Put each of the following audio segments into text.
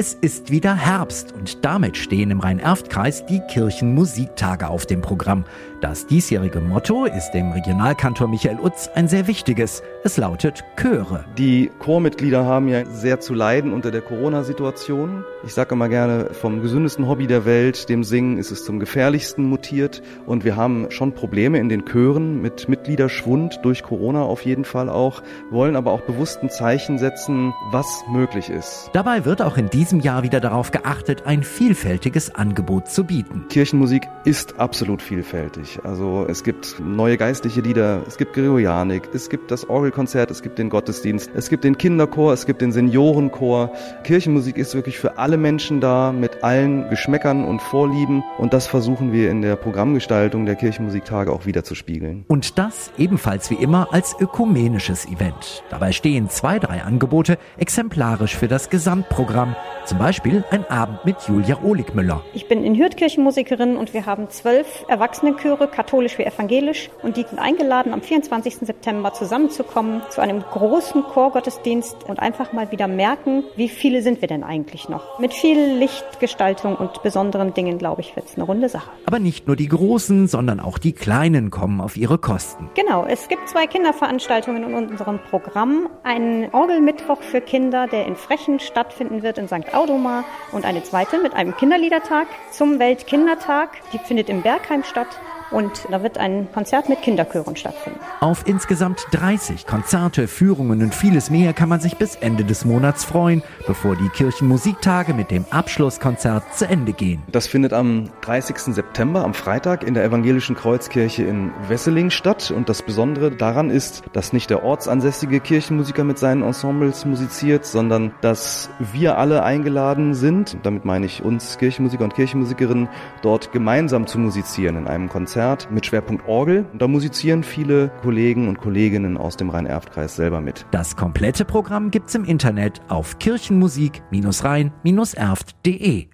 Es ist wieder Herbst und damit stehen im Rhein-Erft-Kreis die Kirchenmusiktage auf dem Programm. Das diesjährige Motto ist dem Regionalkantor Michael Utz ein sehr wichtiges. Es lautet Chöre. Die Chormitglieder haben ja sehr zu leiden unter der Corona-Situation. Ich sage immer gerne, vom gesündesten Hobby der Welt, dem Singen, ist es zum gefährlichsten mutiert. Und wir haben schon Probleme in den Chören mit Mitgliederschwund durch Corona auf jeden Fall auch, wollen aber auch bewussten Zeichen setzen, was möglich ist. Dabei wird auch in diesem Jahr wieder darauf geachtet, ein vielfältiges Angebot zu bieten. Kirchenmusik ist absolut vielfältig. Also es gibt neue geistliche Lieder, es gibt Gregorianik, es gibt das Orgelkonzert, es gibt den Gottesdienst, es gibt den Kinderchor, es gibt den Seniorenchor. Kirchenmusik ist wirklich für alle Menschen da, mit allen Geschmäckern und Vorlieben. Und das versuchen wir in der Programmgestaltung der Kirchenmusiktage auch wieder zu spiegeln. Und das ebenfalls wie immer als ökumenisches Event. Dabei stehen zwei, drei Angebote exemplarisch für das Gesamtprogramm. Zum Beispiel ein Abend mit Julia Ohligmüller. Ich bin in Hürth Kirchenmusikerin und wir haben zwölf Erwachsenenchöre, katholisch wie evangelisch. Und die sind eingeladen, am 24. September zusammenzukommen zu einem großen Chorgottesdienst und einfach mal wieder merken, wie viele sind wir denn eigentlich noch. Mit viel Lichtgestaltung und besonderen Dingen, glaube ich, wird es eine runde Sache. Aber nicht nur die Großen, sondern auch die Kleinen kommen auf ihre Kosten. Genau, es gibt zwei Kinderveranstaltungen in unserem Programm. Ein Orgelmittwoch für Kinder, der in Frechen stattfinden wird in St. Audomar und eine zweite mit einem Kinderliedertag zum Weltkindertag. Die findet im Bergheim statt und da wird ein Konzert mit Kinderchören stattfinden. Auf insgesamt 30 Konzerte, Führungen und vieles mehr kann man sich bis Ende des Monats freuen, bevor die Kirchenmusiktage mit dem Abschlusskonzert zu Ende gehen. Das findet am 30. September, am Freitag, in der Evangelischen Kreuzkirche in Wesseling statt. Und das Besondere daran ist, dass nicht der ortsansässige Kirchenmusiker mit seinen Ensembles musiziert, sondern dass wir alle eingeladen sind, damit meine ich uns Kirchenmusiker und Kirchenmusikerinnen, dort gemeinsam zu musizieren in einem Konzert mit Schwerpunkt Orgel. Und da musizieren viele Kollegen und Kolleginnen aus dem Rhein-Erft-Kreis selber mit. Das komplette Programm gibt's im Internet auf kirchenmusik-rhein-erft.de.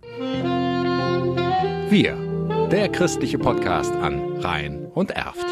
Wir, der christliche Podcast an Rhein und Erft.